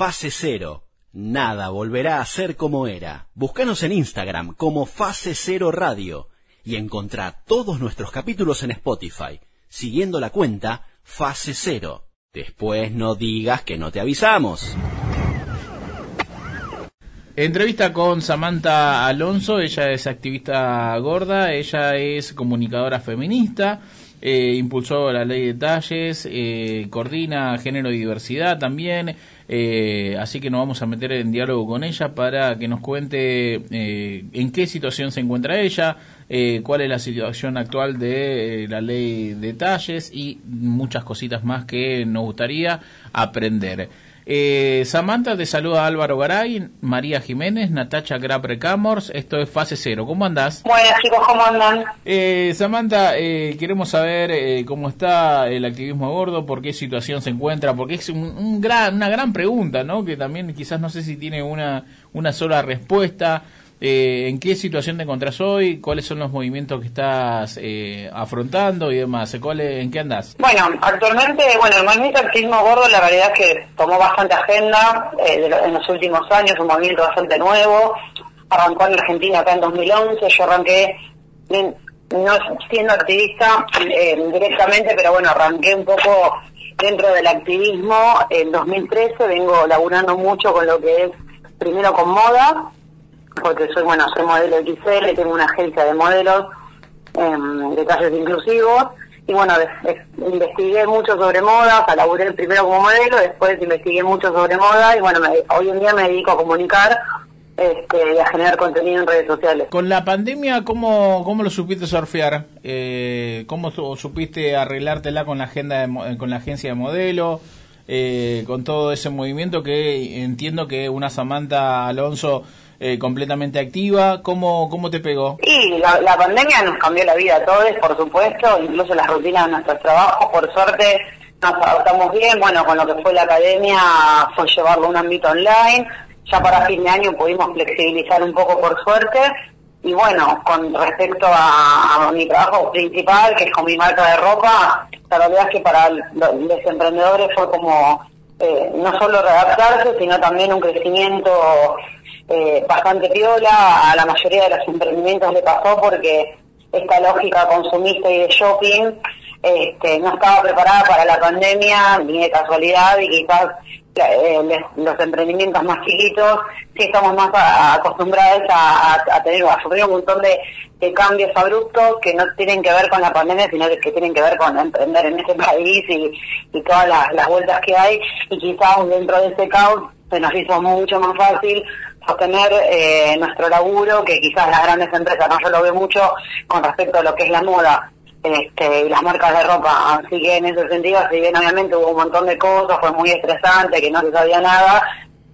Fase Cero. Nada volverá a ser como era. Búscanos en Instagram como Fase Cero Radio y encontrá todos nuestros capítulos en Spotify, siguiendo la cuenta Fase Cero. Después no digas que no te avisamos. Entrevista con Samantha Alonso, ella es activista gorda, ella es comunicadora feminista, eh, impulsó la ley de talles, eh, coordina género y diversidad también, eh, así que nos vamos a meter en diálogo con ella para que nos cuente eh, en qué situación se encuentra ella, eh, cuál es la situación actual de la ley de talles y muchas cositas más que nos gustaría aprender. Eh, Samantha te saluda Álvaro Garay, María Jiménez, Natacha Grapre Camors. Esto es Fase Cero. ¿Cómo andás? Buenas chicos, ¿cómo andan? Eh, Samantha, eh, queremos saber eh, cómo está el activismo gordo, por qué situación se encuentra, porque es un, un gran, una gran pregunta, ¿no? Que también quizás no sé si tiene una, una sola respuesta. Eh, ¿En qué situación te encontrás hoy? ¿Cuáles son los movimientos que estás eh, afrontando y demás? ¿Cuál, ¿En qué andás? Bueno, actualmente, bueno, el movimiento activismo gordo la realidad es que tomó bastante agenda eh, en los últimos años, un movimiento bastante nuevo. Arrancó en Argentina acá en 2011, yo arranqué, no siendo activista eh, directamente, pero bueno, arranqué un poco dentro del activismo en 2013, vengo laburando mucho con lo que es, primero con moda, porque soy, bueno, soy modelo XL, tengo una agencia de modelos em, de talles inclusivos, y bueno, investigué mucho sobre moda, o primero como modelo, después investigué mucho sobre moda, y bueno, me- hoy en día me dedico a comunicar este, y a generar contenido en redes sociales. Con la pandemia, ¿cómo, cómo lo supiste surfear? Eh, ¿Cómo su- supiste arreglártela con la agenda eh, con la agencia de modelo? Eh, con todo ese movimiento que entiendo que una Samantha Alonso eh, completamente activa, ¿cómo, cómo te pegó? Y la, la pandemia nos cambió la vida a todos, por supuesto, incluso las rutinas de nuestros trabajos, por suerte nos adaptamos bien, bueno, con lo que fue la academia fue llevarlo a un ámbito online, ya para fin de año pudimos flexibilizar un poco por suerte, y bueno, con respecto a, mi trabajo principal, que es con mi marca de ropa, la realidad es que para los emprendedores fue como eh, no solo readaptarse, sino también un crecimiento eh, bastante piola. A la mayoría de los emprendimientos le pasó porque esta lógica consumista y de shopping este, no estaba preparada para la pandemia ni de casualidad y quizás eh, los emprendimientos más chiquitos sí estamos más acostumbrados a, tener a sufrir un montón de, cambios abruptos que no tienen que ver con la pandemia sino que tienen que ver con emprender en este país y, todas las, las vueltas que hay. Y quizás dentro de ese caos se nos hizo mucho más fácil sostener eh, nuestro laburo que quizás las grandes empresas no yo lo veo mucho con respecto a lo que es la moda este, y las marcas de ropa. Así que en ese sentido, si bien obviamente hubo un montón de cosas, fue muy estresante, que no se sabía nada,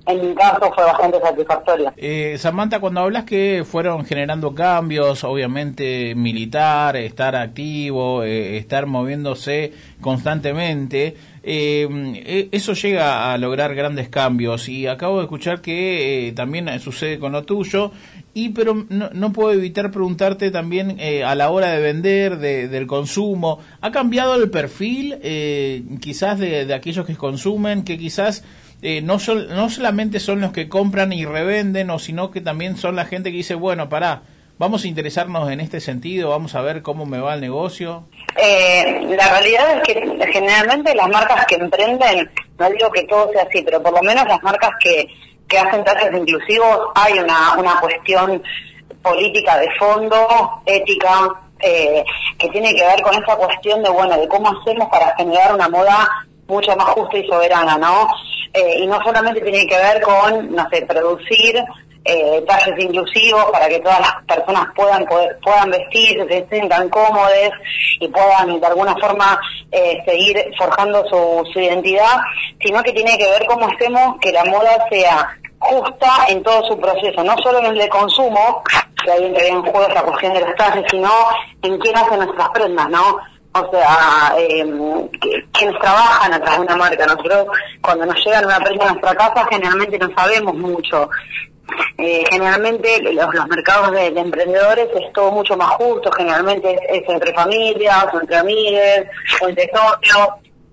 en mi caso fue bastante satisfactorio. Eh, Samantha, cuando hablas que fueron generando cambios, obviamente militar, estar activo, eh, estar moviéndose constantemente, eh, eh, eso llega a lograr grandes cambios y acabo de escuchar que también sucede con lo tuyo y pero no, no puedo evitar preguntarte también eh, a la hora de vender, de- del consumo, ¿ha cambiado el perfil eh, quizás de, de aquellos que consumen, que quizás eh, no, sol- no solamente son los que compran y revenden, o sino que también son la gente que dice, bueno, pará, vamos a interesarnos en este sentido, vamos a ver cómo me va el negocio? Eh, la realidad es que generalmente las marcas que emprenden, no digo que todo sea así, pero por lo menos las marcas que, que hacen trajes inclusivos, hay una, una cuestión política de fondo, ética, eh, que tiene que ver con esa cuestión de, bueno, de cómo hacemos para generar una moda mucho más justa y soberana, ¿no? Eh, y no solamente tiene que ver con, no sé, producir eh, trajes inclusivos para que todas las personas puedan poder- puedan vestirse, se sientan cómodos y puedan de alguna forma eh, seguir forjando su, su identidad, sino que tiene que ver cómo hacemos que la moda sea justa en todo su proceso, no solo en el de consumo, que ahí entraría en juego esa cuestión de los trajes, sino en quién hace nuestras prendas, ¿no? O sea, eh, que- quienes trabajan atrás de una marca. Nosotros, cuando nos llegan una prenda a nuestra casa, generalmente no sabemos mucho. Eh, generalmente los, mercados de, de emprendedores es todo mucho más justo, generalmente es, entre familias, o entre amigues, o entre socios.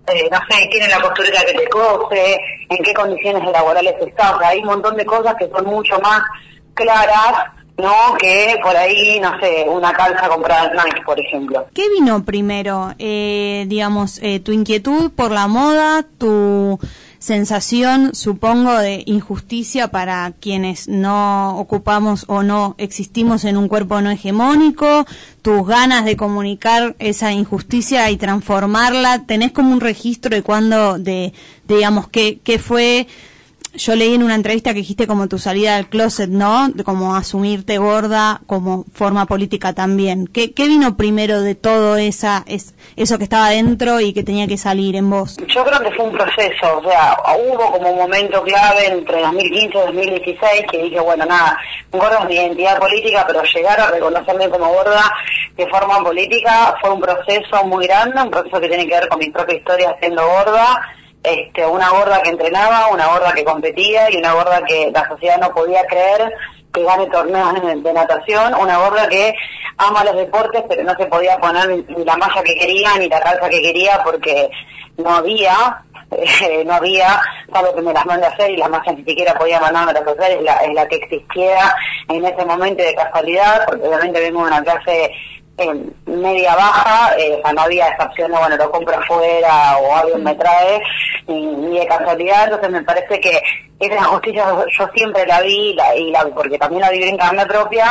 eh, no sé, quién es la costurera que te cose, en qué condiciones laborales estás. hay un montón de cosas que son mucho más claras no que por ahí, no sé, una calza comprada en Nike, por ejemplo. ¿Qué vino primero? Eh, digamos, eh, tu inquietud por la moda, tu sensación, supongo, de injusticia para quienes no ocupamos o no existimos en un cuerpo no hegemónico, tus ganas de comunicar esa injusticia y transformarla, tenés como un registro de cuándo, de, digamos, qué, qué fue yo leí en una entrevista que dijiste como tu salida del closet, ¿no? Como asumirte gorda como forma política también. ¿Qué, qué vino primero de todo esa, es, eso que estaba dentro y que tenía que salir en vos? Yo creo que fue un proceso, o sea, hubo como un momento clave entre 2015 y 2016 que dije, bueno, nada, gorda es mi identidad política, pero llegar a reconocerme como gorda de forma política fue un proceso muy grande, un proceso que tiene que ver con mi propia historia siendo gorda este, una gorda que entrenaba, una gorda que competía y una gorda que la sociedad no podía creer que gane torneos de, natación, una gorda que ama los deportes pero no se podía poner ni la malla que quería ni la calza que quería porque no había, eh, no había, salvo que me las mande a hacer y las mallas ni siquiera podía mandarme a hacer, es la, es la que existiera en ese momento de casualidad, porque obviamente vengo de una clase en media baja, eh, o sea, no había esa opción de, bueno, lo compro afuera o alguien me trae, ni, de casualidad, entonces me parece que esa justicia yo siempre la vi, la, y la, porque también la viví en carne propia,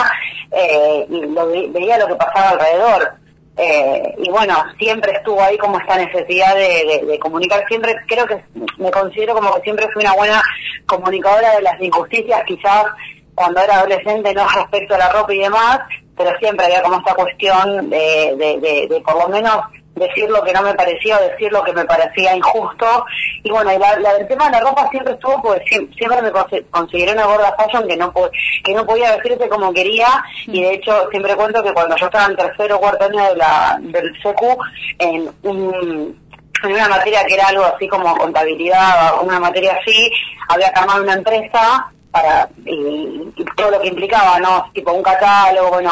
eh, y lo, veía lo que pasaba alrededor. Eh, y bueno, siempre estuvo ahí como esta necesidad de, de, comunicar, siempre creo que me considero como que siempre fui una buena comunicadora de las injusticias, quizás cuando era adolescente, no respecto a la ropa y demás, pero siempre había como esta cuestión de, de, de, por lo menos decir lo que no me parecía o decir lo que me parecía injusto. Y bueno, y la, el tema de la ropa siempre estuvo, porque siempre, me consideré una gorda fashion que no, que no podía vestirse como quería. Y de hecho, siempre cuento que cuando yo estaba en tercero o cuarto año de la, del secu, en un en una materia que era algo así como contabilidad, una materia así, había armar una empresa para y, todo lo que implicaba, ¿no? Tipo un catálogo, bueno,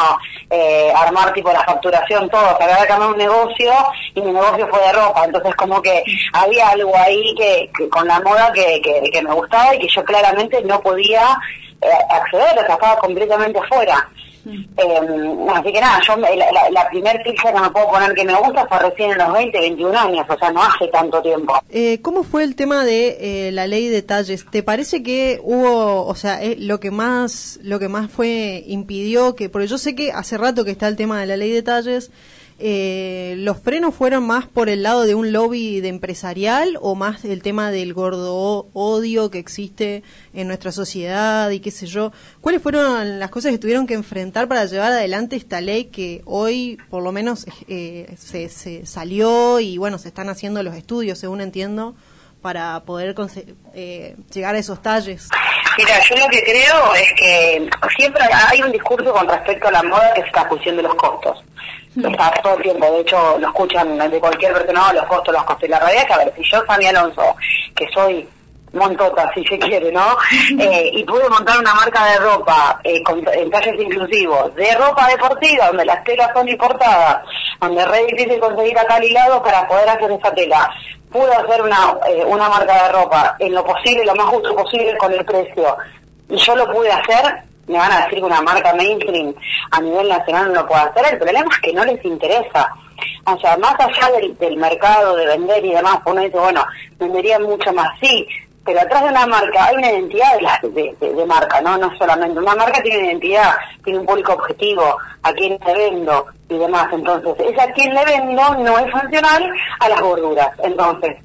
eh, armar tipo la facturación, todo, había que armar un negocio y mi negocio fue de ropa, entonces como que había algo ahí que, con la moda que, que, me gustaba y que yo claramente no podía eh, acceder, o sea, estaba completamente afuera. Eh, así que nada, yo la, la, primer pizza que me puedo poner que me gusta fue recién en los 20, 21 años, o sea, no hace tanto tiempo. Eh, ¿Cómo fue el tema de eh, la ley de talles? ¿Te parece que hubo, o sea, eh, lo que más, lo que más fue impidió que, porque yo sé que hace rato que está el tema de la ley de talles, eh, ¿los frenos fueron más por el lado de un lobby de empresarial o más el tema del gordo odio que existe en nuestra sociedad y qué sé yo? ¿Cuáles fueron las cosas que tuvieron que enfrentar para llevar adelante esta ley que hoy por lo menos eh, se, se, salió y bueno, se están haciendo los estudios, según entiendo, para poder eh, llegar a esos talles? Mira, yo lo que creo es que siempre hay un discurso con respecto a la moda que es la cuestión de los costos. Está todo el tiempo, de hecho lo escuchan de cualquier persona, los costos, los costos. Y la realidad es que, a ver, si yo, Sami Alonso, que soy montota, si se quiere, ¿no? Eh, y pude montar una marca de ropa eh, con, en talles inclusivos, de ropa deportiva, donde las telas son importadas, donde es re difícil conseguir acá al hilado para poder hacer esa tela. Pude hacer una, eh, una marca de ropa en lo posible, lo más justo posible con el precio. Y yo lo pude hacer, me van a decir que una marca mainstream a nivel nacional no lo puede hacer, el problema es que no les interesa. O sea, más allá del, del mercado, de vender y demás, uno dice, bueno, vendería mucho más, sí, pero atrás de una marca hay una identidad de, de, marca, ¿no? No solamente una marca tiene una identidad, tiene un público objetivo, a quién le vendo y demás. Entonces, esa a quién le vendo no es funcional a las gorduras. Entonces,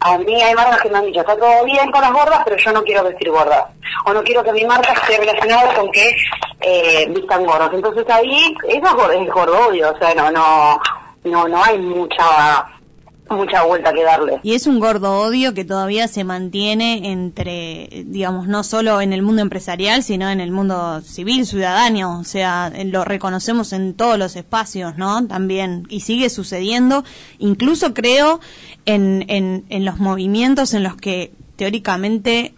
a mí hay marcas que me han dicho, está todo bien con las gordas, pero yo no quiero vestir gordas. O no quiero que mi marca esté relacionada con que eh, vistan gordas. Entonces ahí, eso es gordo o sea, no, no, no, no hay mucha mucha vuelta que darle. Y es un gordo odio que todavía se mantiene entre, digamos, no solo en el mundo empresarial, sino en el mundo civil, ciudadano, o sea, lo reconocemos en todos los espacios, ¿no? También, y sigue sucediendo, incluso creo en, en, en los movimientos en los que teóricamente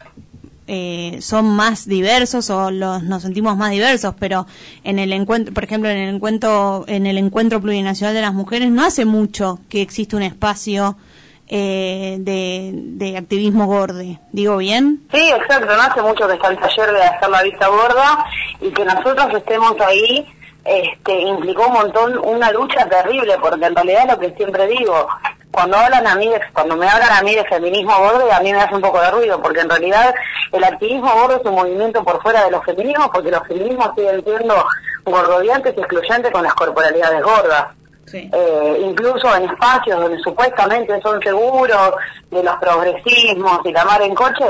eh, son más diversos o los nos sentimos más diversos, pero en el encuentro, por ejemplo, en el encuentro en el encuentro plurinacional de las mujeres no hace mucho que existe un espacio eh, de, activismo gorde. ¿Digo bien? Sí, exacto. No hace mucho que está el taller de hacer la vista gorda y que nosotros estemos ahí este, implicó un montón una lucha terrible, porque en realidad lo que siempre digo, cuando hablan a mí, de, cuando me hablan a mí de feminismo gordo, a mí me hace un poco de ruido, porque en realidad el activismo gordo es un movimiento por fuera de los feminismos, porque los feminismos siguen siendo gordodiantes y excluyentes con las corporalidades gordas. Eh, incluso en espacios donde supuestamente son seguros de los progresismos y la mar en coche,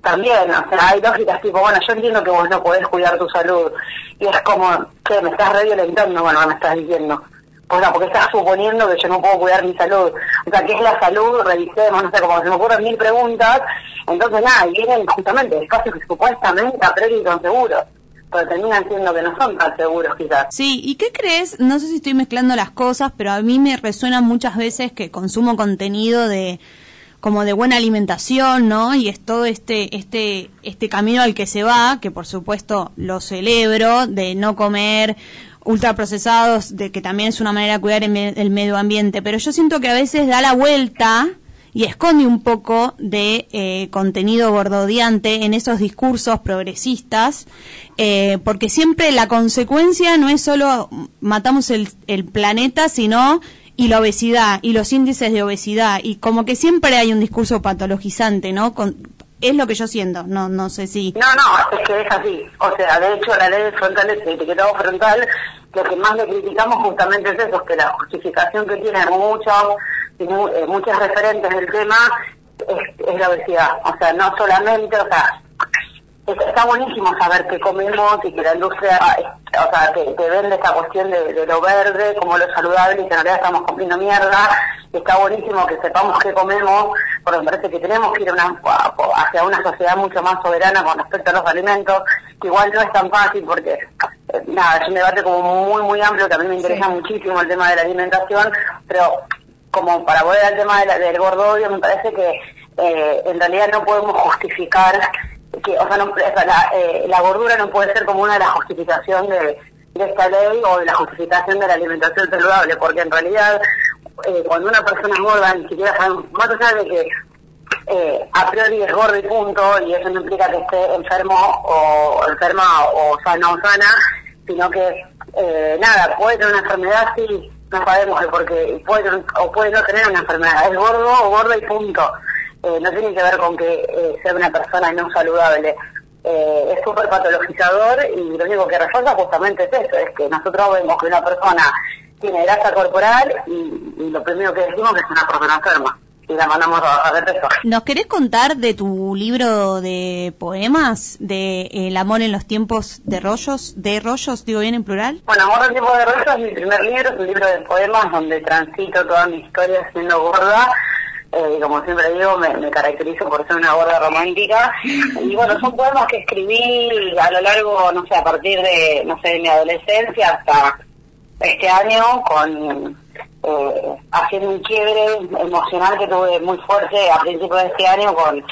también, o sea, hay lógicas tipo, bueno, yo entiendo que vos no podés cuidar tu salud, y es como, que me estás reviolentando, bueno, me estás diciendo, o sea, porque estás suponiendo que yo no puedo cuidar mi salud, o sea, ¿qué es la salud? Revisemos, no sé, como se me ocurren mil preguntas, entonces nada, y vienen justamente espacios que supuestamente a priori son seguros pero terminan siendo que no son tan seguros quizás. Sí, ¿y qué crees? No sé si estoy mezclando las cosas, pero a mí me resuena muchas veces que consumo contenido de como de buena alimentación, ¿no? Y es todo este, este, este camino al que se va, que por supuesto lo celebro, de no comer ultraprocesados, de que también es una manera de cuidar el, medio ambiente, pero yo siento que a veces da la vuelta y esconde un poco de eh, contenido gordodiante en esos discursos progresistas, eh, porque siempre la consecuencia no es solo matamos el, el planeta, sino y la obesidad y los índices de obesidad y como que siempre hay un discurso patologizante, ¿no? Con, es lo que yo siento, no no sé si... No, no, es que es así. O sea, de hecho la ley de frontal, el etiquetado frontal, lo que más le criticamos justamente es eso, que la justificación que tienen muchos, eh, muchos referentes del tema es, es la obesidad. O sea, no solamente, o sea, está buenísimo saber qué comemos y que la industria, o sea, te, vende esta cuestión de, lo verde como lo saludable y que en realidad estamos comiendo mierda. Está buenísimo que sepamos qué comemos, porque me parece que tenemos que ir una, hacia una sociedad mucho más soberana con respecto a los alimentos, que igual no es tan fácil porque, eh, nada, es un debate como muy, muy amplio que a mí me interesa muchísimo el tema de la alimentación, pero como para volver al tema del gordodio, me parece que eh, en realidad no podemos justificar que, o sea, no, la, eh, la, gordura no puede ser como una de las justificaciones de, de, esta ley o de la justificación de la alimentación saludable, porque en realidad eh, cuando una persona es gorda, ni siquiera sabemos, más allá de que eh, a priori es gordo y punto, y eso no implica que esté enfermo o enferma o sana o sana, sino que eh, nada, puede tener una enfermedad, sí, no sabemos porque puede o puede no tener una enfermedad, es gordo o gordo y punto. Eh, no tiene que ver con que eh, sea una persona no saludable. Eh, es súper patologizador y lo único que resalta justamente es eso, es que nosotros vemos que una persona tiene grasa corporal y, lo primero que decimos que es una persona enferma. Y la mandamos a, ver eso. ¿Nos querés contar de tu libro de poemas, de El amor en los tiempos de rollos, de rollos, digo bien en plural? Bueno, Amor en tiempos de rollos es mi primer libro, es un libro de poemas donde transito toda mi historia siendo gorda eh, como siempre digo, me, caracterizo por ser una gorda romántica. Y bueno, son poemas que escribí a lo largo, no sé, a partir de, no sé, de mi adolescencia hasta este año, con eh, haciendo un quiebre emocional que tuve muy fuerte a principios de este año con,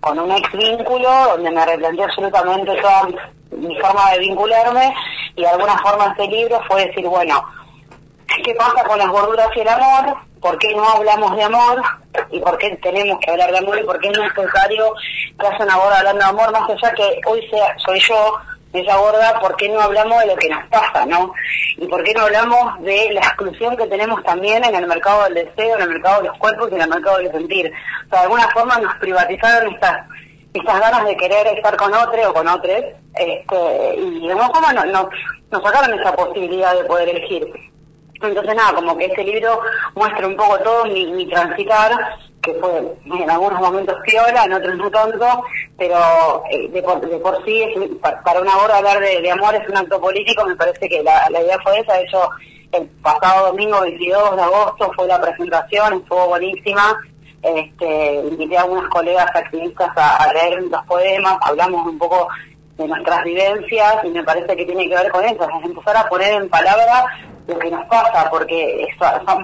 con un ex vínculo, donde me replanteé absolutamente toda mi forma de vincularme y de alguna forma este libro fue decir, bueno, ¿qué pasa con las gorduras y el amor? ¿Por qué no hablamos de amor? ¿Y por qué tenemos que hablar de amor? ¿Y por qué es necesario que haya una gorda hablando de amor? Más allá que hoy sea, soy yo, esa gorda, ¿por qué no hablamos de lo que nos pasa, no? ¿Y por qué no hablamos de la exclusión que tenemos también en el mercado del deseo, en el mercado de los cuerpos y en el mercado del sentir? O sea, de alguna forma nos privatizaron estas estas ganas de querer estar con otro o con otros, este, y de alguna forma no, nos sacaron esa posibilidad de poder elegir. Entonces nada, como que este libro muestra un poco todo mi, transitar, que fue en algunos momentos piola, en otros no tanto, pero eh, de, por, sí, para una hora hablar de, amor es un acto político, me parece que la, idea fue esa, de hecho el pasado domingo 22 de agosto fue la presentación, estuvo buenísima, este, invité a algunas colegas activistas a leer los poemas, hablamos un poco de nuestras vivencias y me parece que tiene que ver con eso, es empezar a poner en palabras lo que nos pasa, porque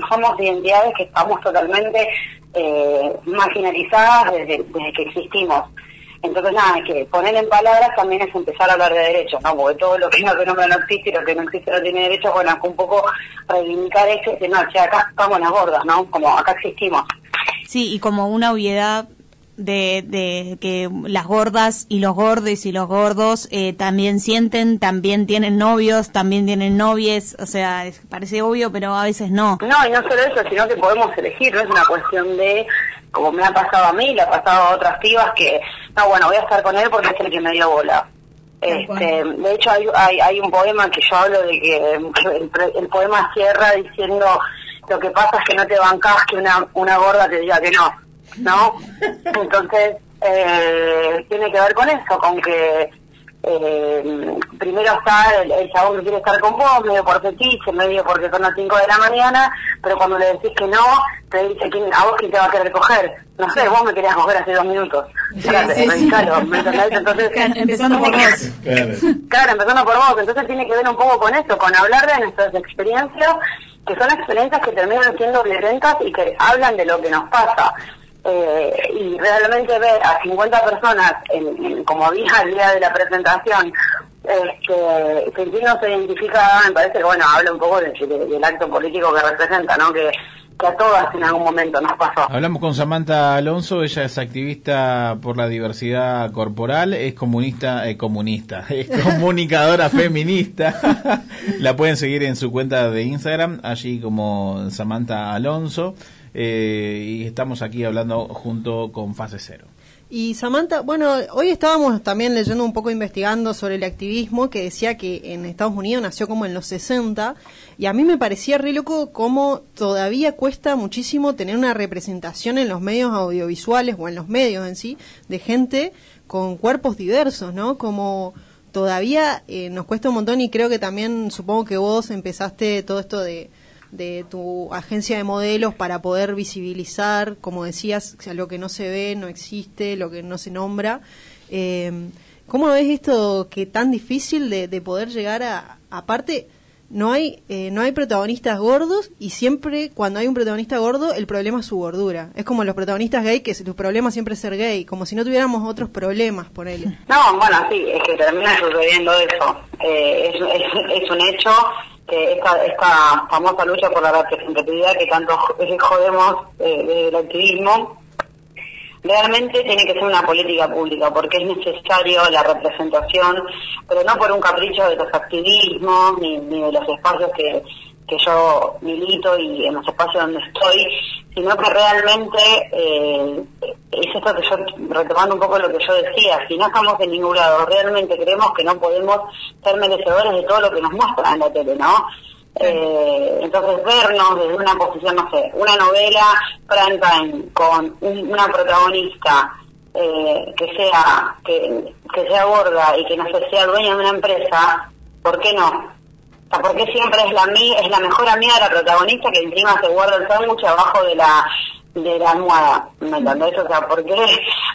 somos identidades que estamos totalmente eh, marginalizadas desde, que existimos. Entonces, nada, que poner en palabras también es empezar a hablar de derechos, ¿no? Porque todo lo que no, que no existe y lo que no existe no tiene derechos, bueno, un poco reivindicar eso y decir, no, che, acá estamos las gordas, ¿no? Como acá existimos. Sí, y como una obviedad de, de que las gordas y los gordes y los gordos eh, también sienten, también tienen novios, también tienen novies, o sea, es- parece obvio, pero a veces no. No, y no solo eso, sino que podemos elegir, no es una cuestión de, como me ha pasado a mí, le ha pasado a otras pibas que, no, bueno, voy a estar con él porque es el que me dio bola. Este, de hecho, hay, hay, hay un poema que yo hablo de que el, el poema cierra diciendo lo que pasa es que no te bancas que una, una gorda te diga que no, ¿no? Entonces, eh, tiene que ver con eso, con que eh, primero está el, el chabón que quiere estar con vos, medio por fetiche, medio porque son las 5 de la mañana, pero cuando le decís que no, te dice ¿quién- a vos quién te va a querer coger. No sé, vos me querías coger hace dos minutos. Claro, sí, sí. claro, ¿me entendés? Entonces, Empezando por vos. Claro. Claro, empezando por vos, entonces tiene que ver un poco con eso, con hablar de nuestras experiencias, que son experiencias que terminan siendo violentas y que hablan de lo que nos pasa. Eh, y realmente ver a 50 personas, en, en- como había el día de la presentación, este, sintiéndose identificada, me parece que, bueno, habla un poco de- de- del acto político que representa, ¿no? Que, que a todas en algún momento nos pasó. Hablamos con Samantha Alonso, ella es activista por la diversidad corporal, es comunista, eh, comunista, es comunicadora feminista. la pueden seguir en su cuenta de Instagram, allí como Samantha Alonso, eh, y estamos aquí hablando junto con Fase Cero. Y Samantha, bueno, hoy estábamos también leyendo un poco, investigando sobre el activismo, que decía que en Estados Unidos nació como en los 60, y a mí me parecía re loco cómo todavía cuesta muchísimo tener una representación en los medios audiovisuales o en los medios en sí de gente con cuerpos diversos, ¿no? Como todavía eh, nos cuesta un montón y creo que también supongo que vos empezaste todo esto de de tu agencia de modelos para poder visibilizar, como decías, lo que no se ve, no existe, lo que no se nombra. Eh, ¿Cómo ves esto que tan difícil de, de poder llegar a... Aparte, no hay, eh, no hay protagonistas gordos y siempre cuando hay un protagonista gordo, el problema es su gordura. Es como los protagonistas gay, que su problema siempre es ser gay, como si no tuviéramos otros problemas, por él. No, bueno, sí, es que termina sucediendo eso. Eh, es, es, es un hecho que esta, esta famosa lucha por la representatividad que tanto jo- jodemos eh, del activismo, realmente tiene que ser una política pública porque es necesario la representación, pero no por un capricho de los activismos ni, ni de los espacios que, que yo milito y en los espacios donde estoy, sino que realmente eh, es esto que yo, retomando un poco lo que yo decía, si no estamos en ningún lado, realmente creemos que no podemos ser merecedores de todo lo que nos muestran en la tele, ¿no? Eh, entonces vernos desde una posición, no sé, una novela prime time con un- una protagonista eh, que sea que, que sea gorda y que no sé, sea dueña de una empresa, ¿por qué no? Sea, porque siempre es la mi- es la mejor amiga de la protagonista que encima se guarda el sándwich abajo de la de la almohada, ¿me entendés? O sea, ¿por qué,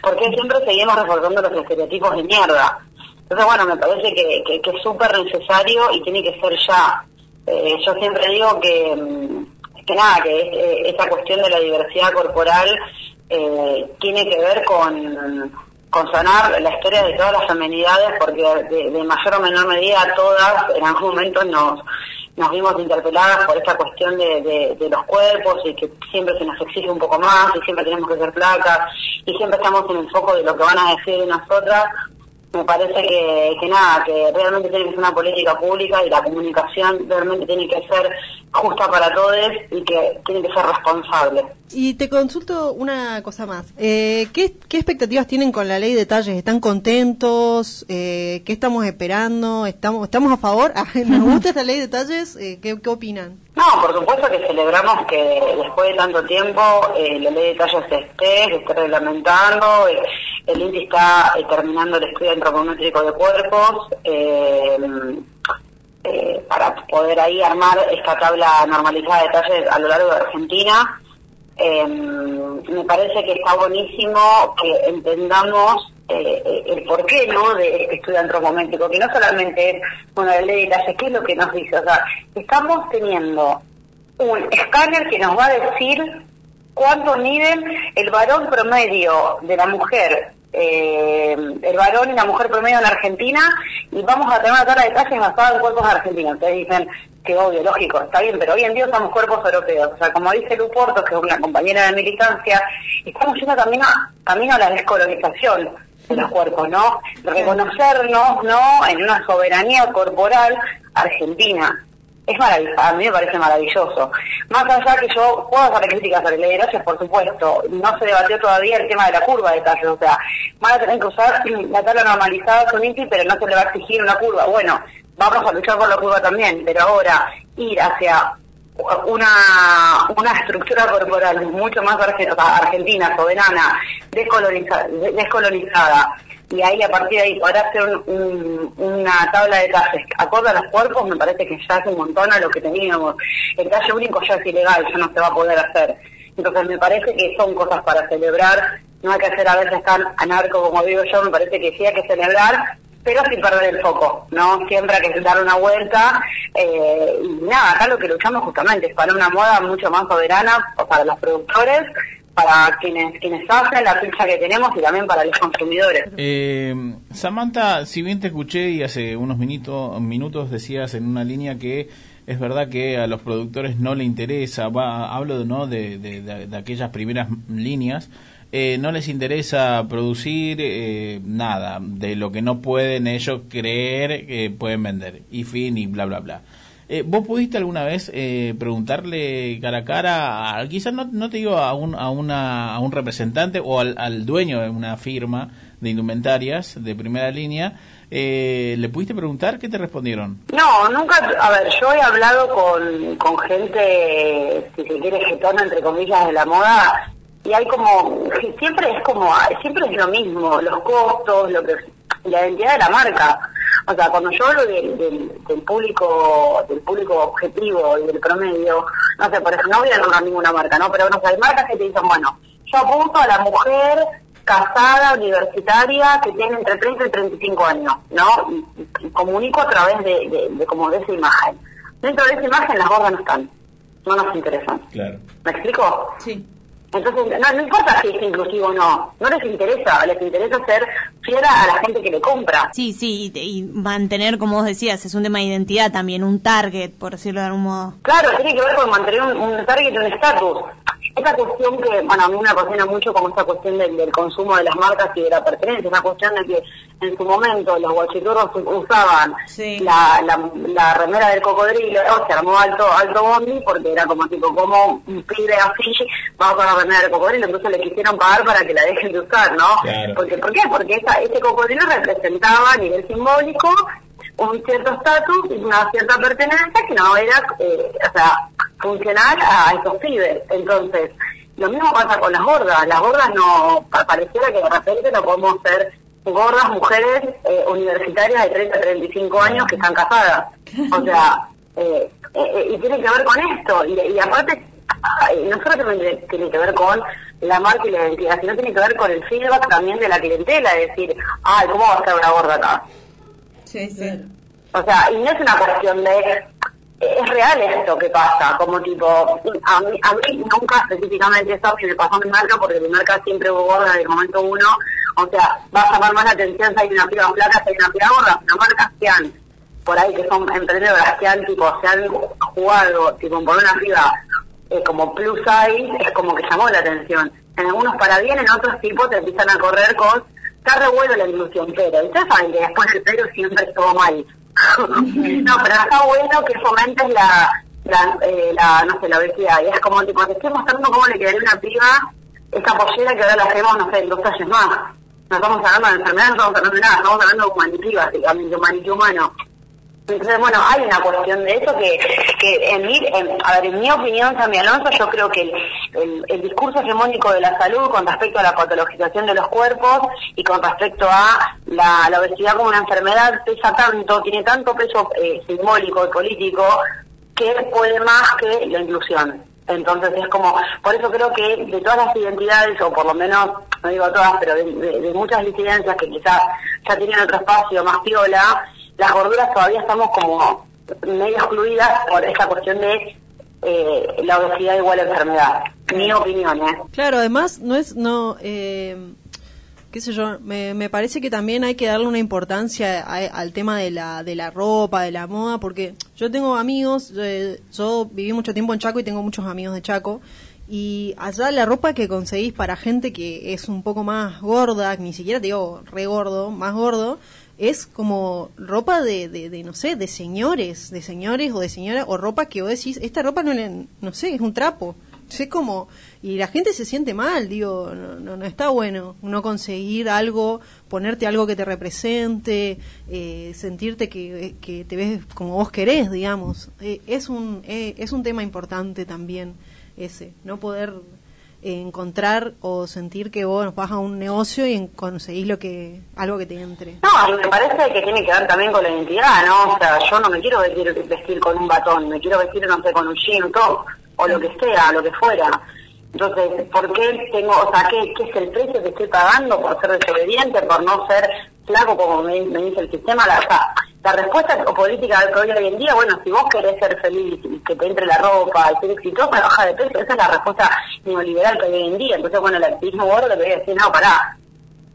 por qué siempre seguimos reforzando los estereotipos de mierda? Entonces, bueno, me parece que, que, que es súper necesario y tiene que ser ya. Eh, yo siempre digo que, mm, que nada, que es- eh, esa cuestión de la diversidad corporal eh, tiene que ver con, con sanar la historia de todas las feminidades, porque de, mayor o menor medida todas en algún momento nos, nos vimos interpeladas por esta cuestión de- de los cuerpos y que siempre se nos exige un poco más y siempre tenemos que ser placas y siempre estamos en el foco de lo que van a decir de nosotras me parece que, que nada, que realmente tiene que ser una política pública y la comunicación realmente tiene que ser justa para todos y que tiene que ser responsable. Y te consulto una cosa más. Eh, ¿qué, qué expectativas tienen con la ley de talles? ¿Están contentos? Eh, ¿Qué estamos esperando? ¿Estamos, estamos a favor? Ah, ¿Nos gusta esta ley de talles? Eh, ¿qué, ¿Qué opinan? No, por supuesto que celebramos que después de tanto tiempo eh, la ley de tallos esté, se esté reglamentando, eh, el INTI está eh, terminando el estudio antropométrico de cuerpos eh, para poder ahí armar esta tabla normalizada de talles a lo largo de Argentina. Me parece que está buenísimo que entendamos eh, el porqué ¿no? de este estudio antropométrico, que no solamente es bueno, la ley de talles, ¿qué es lo que nos dice? O sea, estamos teniendo un escáner que nos va a decir cuánto miden el varón promedio de la mujer eh, el varón y la mujer promedio en Argentina y vamos a tener una tabla de talles basada en cuerpos argentinos. Ustedes dicen que obvio, lógico, está bien, pero hoy en día usamos cuerpos europeos. O sea, como dice Lu Porto, que es una compañera de militancia, estamos yendo también a, camino a la descolonización de los cuerpos, ¿no? Reconocernos, ¿no? En una soberanía corporal argentina es maravilloso, a mí me parece maravilloso. Más allá que yo puedo hacer críticas sobre ley de gracias, por supuesto, no se debatió todavía el tema de la curva de tallos, o sea, van a tener que usar la tabla normalizada con INTI, pero no se le va a exigir una curva. Bueno, vamos a luchar por la curva también, pero ahora ir hacia una, una estructura corporal mucho más argentina, soberana, descolonizada, descolonizada y ahí a partir de ahí poder hacer una tabla de talles acorde a los cuerpos me parece que ya es un montón a lo que teníamos. El talle único ya es ilegal, ya no se va a poder hacer. Entonces me parece que son cosas para celebrar, no hay que hacer a veces tan anarco como digo yo, me parece que sí hay que celebrar, pero sin perder el foco, ¿no? Siempre hay que dar una vuelta eh, y nada, acá lo que luchamos justamente es para una moda mucho más soberana para los productores, para quienes quienes hacen la ficha que tenemos y también para los consumidores. Eh, Samantha, si bien te escuché y hace unos minutos, minutos decías en una línea que es verdad que a los productores no le interesa, va, hablo ¿no? de, de, aquellas primeras líneas, eh, no les interesa producir eh, nada de lo que no pueden ellos creer que pueden vender y fin y bla bla bla. Eh, ¿Vos pudiste alguna vez eh, preguntarle cara a cara, quizás no, no te digo a un, a, una, a un representante o al, dueño de una firma de indumentarias de primera línea, eh, ¿le pudiste preguntar? ¿Qué te respondieron? No, nunca, a ver, yo he hablado con, con gente, si se quiere, getona, entre comillas, de la moda, y hay como, siempre es como, siempre es lo mismo, los costos, lo que la identidad de la marca. O sea, cuando yo hablo del, público del público objetivo y del promedio, no sé, por ejemplo, no voy a nombrar ninguna marca, ¿no? Pero no sé, hay marcas que te dicen, bueno, yo apunto a la mujer casada, universitaria, que tiene entre 30 y 35 años, ¿no? Y, comunico a través de, de, como de esa imagen. Dentro de esa imagen las gordas no están, no nos interesan. Claro. ¿Me explico? Sí. Entonces, no, no importa si es inclusivo o no, no les interesa, les interesa ser fiera a la gente que le compra. Sí, sí, y, mantener, como vos decías, es un tema de identidad también, un target, por decirlo de algún modo. Claro, tiene que ver con mantener un, un target y un estatus esta cuestión que, bueno, a mí me apasiona mucho como esta cuestión del, consumo de las marcas y de la pertenencia, esa cuestión de que en su momento los guachiturros usaban la, la, remera del cocodrilo, o se armó alto, alto bondi porque era como tipo, como un pibe así, vamos con la remera del cocodrilo, entonces le quisieron pagar para que la dejen de usar, ¿no? Porque, ¿Por qué? Porque esa, ese cocodrilo representaba a nivel simbólico un cierto estatus y una cierta pertenencia que no era, eh, o sea, funcional a estos pibes. Entonces, lo mismo pasa con las gordas. Las gordas no, pareciera que de repente no podemos ser gordas mujeres eh, universitarias de 30 a 35 años que están casadas. O sea, eh, eh, y tiene que ver con esto. Y, y aparte, no solo tiene que ver con la marca y la identidad, sino tiene que ver con el feedback también de la clientela, es decir, ay, ¿cómo va a estar una gorda acá? Sí, sí. O sea, y no es una cuestión de es real esto que pasa, como tipo, a mí, a mí nunca específicamente eso que me pasó a mi marca, porque mi marca siempre hubo gorda desde el momento uno, o sea, va a llamar más la atención si hay una piba flaca, si hay una piba gorda, una marca que han, por ahí que son emprendedoras que han, tipo, se han jugado, tipo, por una piba eh, como plus size, es como que llamó la atención. En algunos para bien, en otros tipos te empiezan a correr con, está re la ilusión, pero, y ustedes saben que después del pero siempre estuvo mal no, pero está bueno que fomentes la, la, eh, la, no sé, la obesidad. Y es como, tipo, te estoy mostrando cómo le quedaría una piba esta pollera que ahora la hacemos, no sé, en dos talles más. No estamos hablando de enfermedad, no estamos hablando de nada, estamos hablando de humanidad, básicamente, humanidad humano. Entonces, bueno, hay una cuestión de eso que, que en, mi, a ver, en mi opinión, Sammy Alonso, yo creo que el, el, discurso hegemónico de la salud con respecto a la patologización de los cuerpos y con respecto a la, la obesidad como una enfermedad pesa tanto, tiene tanto peso eh, simbólico y político que puede más que la inclusión. Entonces es como, por eso creo que de todas las identidades, o por lo menos, no digo todas, pero de, de muchas disidencias que quizás ya tienen otro espacio más piola, las gorduras todavía estamos como medio excluidas por esa cuestión de eh, la obesidad igual a enfermedad. Mi opinión, ¿eh? Claro, además no es, no, eh, qué sé yo, me, me parece que también hay que darle una importancia al tema de la, de la ropa, de la moda, porque yo tengo amigos, eh, yo viví mucho tiempo en Chaco y tengo muchos amigos de Chaco, y allá la ropa que conseguís para gente que es un poco más gorda, ni siquiera te digo re gordo, más gordo, es como ropa de, de, no sé, de señores, de señores o de señoras, o ropa que vos decís, esta ropa no le, no sé, es un trapo. Es como, y la gente se siente mal, digo, no, no, está bueno no conseguir algo, ponerte algo que te represente, eh, sentirte que, que, te ves como vos querés, digamos. Eh, es, un, eh, es un tema importante también ese, no poder encontrar o sentir que vos vas a un negocio y conseguís lo que algo que te entre. No, me parece que tiene que ver también con la identidad, ¿no? O sea, yo no me quiero vestir, vestir con un batón, me quiero vestir, no sé, con un jean, top, o lo que sea, lo que fuera. Entonces, ¿por qué tengo, o sea, qué, qué es el precio que estoy pagando por ser desobediente, por no ser flaco como me, dice el sistema? La, o sea, la respuesta política que hoy en día, bueno, si vos querés ser feliz y que te entre la ropa y ser exitoso, baja de peso, esa es la respuesta neoliberal que hay hoy en día. Entonces, bueno, el activismo gordo le voy a decir, no, pará,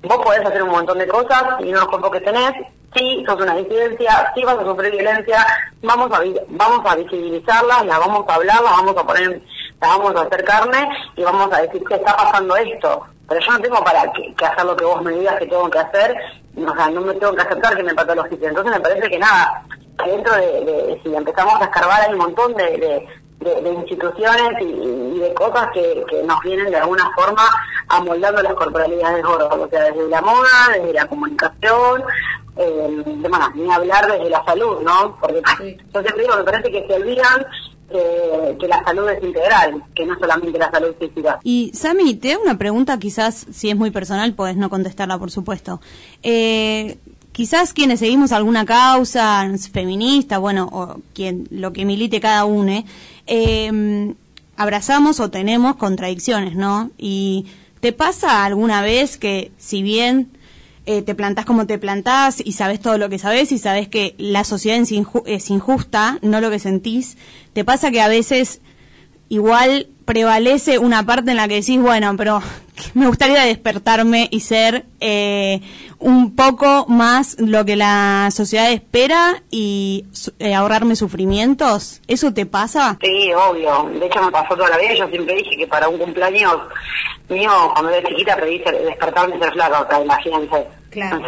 vos podés hacer un montón de cosas y no los cuerpos que tenés, sí, sos una disidencia, sí vas a sufrir violencia, vamos a, vamos a visibilizarla, la vamos a hablar, la vamos a poner, la vamos a hacer carne y vamos a decir que está pasando esto. Pero yo no tengo para que, hacer lo que vos me digas que tengo que hacer, o sea, no me tengo que aceptar que me patologice. Entonces me parece que nada, que dentro de, si empezamos a escarbar hay un montón de, de, instituciones y, de cosas que, que, nos vienen de alguna forma amoldando las corporalidades gordas, o sea, desde la moda, desde la comunicación, eh, de, bueno, ni hablar desde la salud, ¿no? Porque yo siempre digo, me parece que se olvidan que la salud es integral, que no solamente la salud física. Y Sami, te hago una pregunta, quizás si es muy personal, puedes no contestarla, por supuesto. Eh, quizás quienes seguimos alguna causa feminista, bueno, o quien lo que milite cada uno, eh, abrazamos o tenemos contradicciones, ¿no? Y te pasa alguna vez que si bien eh, te plantás como te plantás y sabes todo lo que sabes y sabes que la sociedad es injusta, no lo que sentís, te pasa que a veces igual prevalece una parte en la que decís, bueno, pero me gustaría despertarme y ser eh, un poco más lo que la sociedad espera y eh, ahorrarme sufrimientos. ¿Eso te pasa? Sí, obvio. De hecho me pasó toda la vida. Yo siempre dije que para un cumpleaños mío, cuando era chiquita, pedí despertarme y ser flaca. O sea, imagínense. Claro.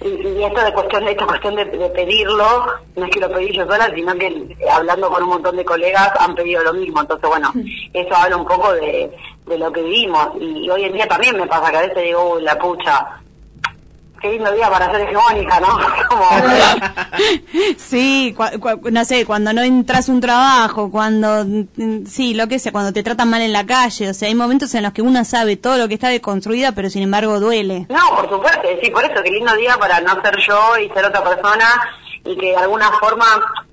Y, esto de cuestión, esta cuestión de, pedirlo, no es que lo pedí yo sola, sino que eh, hablando con un montón de colegas han pedido lo mismo. Entonces, bueno, eso habla un poco de, de lo que vivimos. Y, hoy en día también me pasa que a veces digo, la pucha, qué lindo día para ser hegemónica, ¿no? sí, no sé, cuando no entras un trabajo, cuando, mm, sí, lo que sea, cuando te tratan mal en la calle, o sea, hay momentos en los que uno sabe todo lo que está deconstruida, pero sin embargo duele. No, por supuesto, sí, por eso, qué lindo día para no ser yo y ser otra persona y que de alguna forma,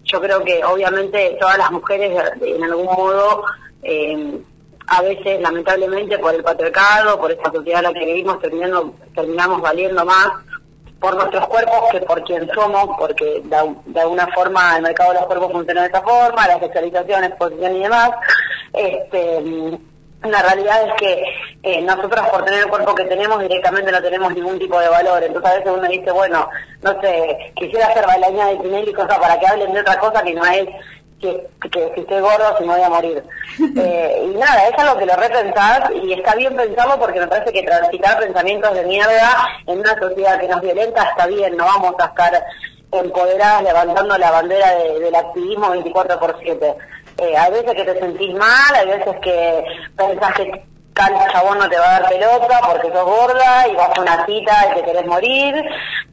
yo creo que obviamente todas las mujeres en algún modo... Eh, a veces lamentablemente por el patriarcado, por esta sociedad en la que vivimos, terminando, terminamos valiendo más por nuestros cuerpos que por quien somos, porque de, alguna forma el mercado de los cuerpos funciona de esa forma, la especialización, exposición y demás. Este, la realidad es que eh, nosotros por tener el cuerpo que tenemos directamente no tenemos ningún tipo de valor. Entonces a veces uno dice, bueno, no sé, quisiera ser bailarina de Tinelli y cosas para que hablen de otra cosa que no es que, si estoy gordo se me voy a morir. Eh, y nada, es algo que lo repensás y está bien pensarlo porque me parece que transitar pensamientos de mierda en una sociedad que nos violenta está bien, no vamos a estar empoderadas levantando la bandera del activismo 24 por 7. Eh, hay veces que te sentís mal, hay veces que pensás que tal chabón no te va a dar pelota porque sos gorda y vas a una cita y te querés morir.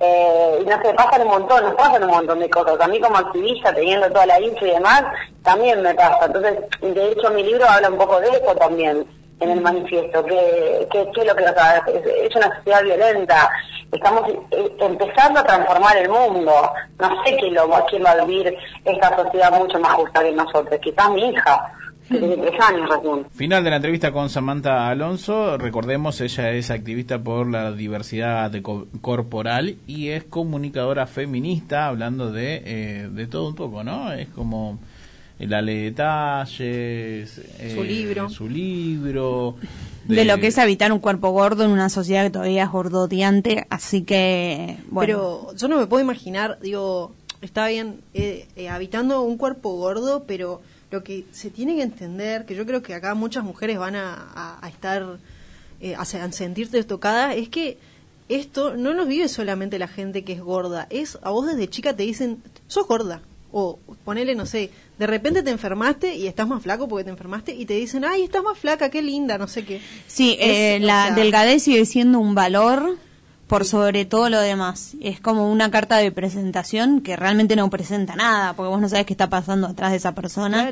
Eh, y no sé, pasan un montón, nos pasan un montón de cosas. A mí como activista, teniendo toda la info y demás, también me pasa. Entonces, de hecho, mi libro habla un poco de eso también en el manifiesto, que, que, lo que nos es, es una sociedad violenta, estamos eh, empezando a transformar el mundo, no sé quién, lo, quién va a vivir esta sociedad mucho más justa que nosotros, quizás mi hija, Final de la entrevista con Samantha Alonso. Recordemos, ella es activista por la diversidad corporal y es comunicadora feminista, hablando de, eh, de todo un poco, ¿no? Es como la ley de detalles, Su libro. su libro, de... lo que es habitar un cuerpo gordo en una sociedad que todavía es gordoteante, así que, bueno. Pero yo no me puedo imaginar, digo, está bien, eh, eh, habitando un cuerpo gordo, pero lo que se tiene que entender, que yo creo que acá muchas mujeres van a, a, estar, eh, a, a sentirte tocadas, es que esto no nos vive solamente la gente que es gorda, es a vos desde chica te dicen, sos gorda, o ponele, no sé, de repente te enfermaste y estás más flaco porque te enfermaste y te dicen, ay, estás más flaca, qué linda, no sé qué. Sí, eh, la delgadez sigue siendo un valor por sobre todo lo demás. Es como una carta de presentación que realmente no presenta nada, porque vos no sabes qué está pasando atrás de esa persona,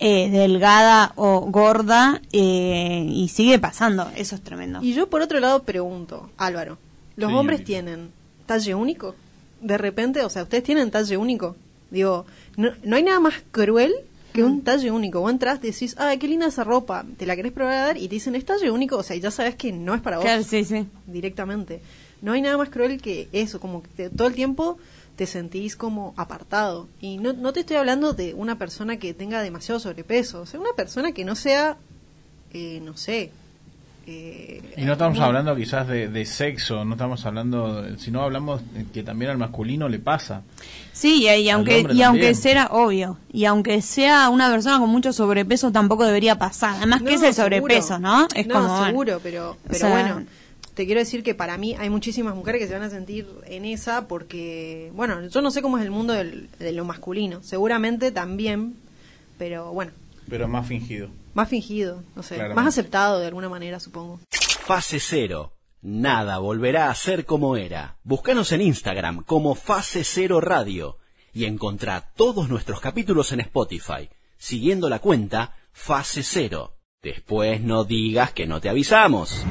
eh, delgada o gorda, eh, y sigue pasando. Eso es tremendo. Y yo por otro lado pregunto, Álvaro, ¿los hombres tienen talle único? De repente, o sea, ¿ustedes tienen talle único? Digo, no, no hay nada más cruel que un talle único. Vos entras, decís, ay, qué linda esa ropa, te la querés probar y te dicen, es talle único, o sea, ya sabes que no es para vos. Claro, sí, sí. Directamente. No hay nada más cruel que eso, como que todo el tiempo te sentís como apartado. Y no, no te estoy hablando de una persona que tenga demasiado sobrepeso, o sea, una persona que no sea, eh, no sé, eh, y no estamos hablando quizás de, sexo, no estamos hablando, sino hablamos que también al masculino le pasa. Sí, y, aunque y aunque sea obvio, y aunque sea una persona con mucho sobrepeso tampoco debería pasar. Además que es el sobrepeso, ¿no? Es como seguro, pero pero bueno, te quiero decir que para mí hay muchísimas mujeres que se van a sentir en esa porque, bueno, yo no sé cómo es el mundo de lo masculino, seguramente también, pero bueno. Pero más fingido. Más fingido, no sé, más aceptado de alguna manera, supongo. Fase cero. Nada volverá a ser como era. Búscanos en Instagram como Fase Cero Radio y encontrá todos nuestros capítulos en Spotify, siguiendo la cuenta Fase Cero. Después no digas que no te avisamos.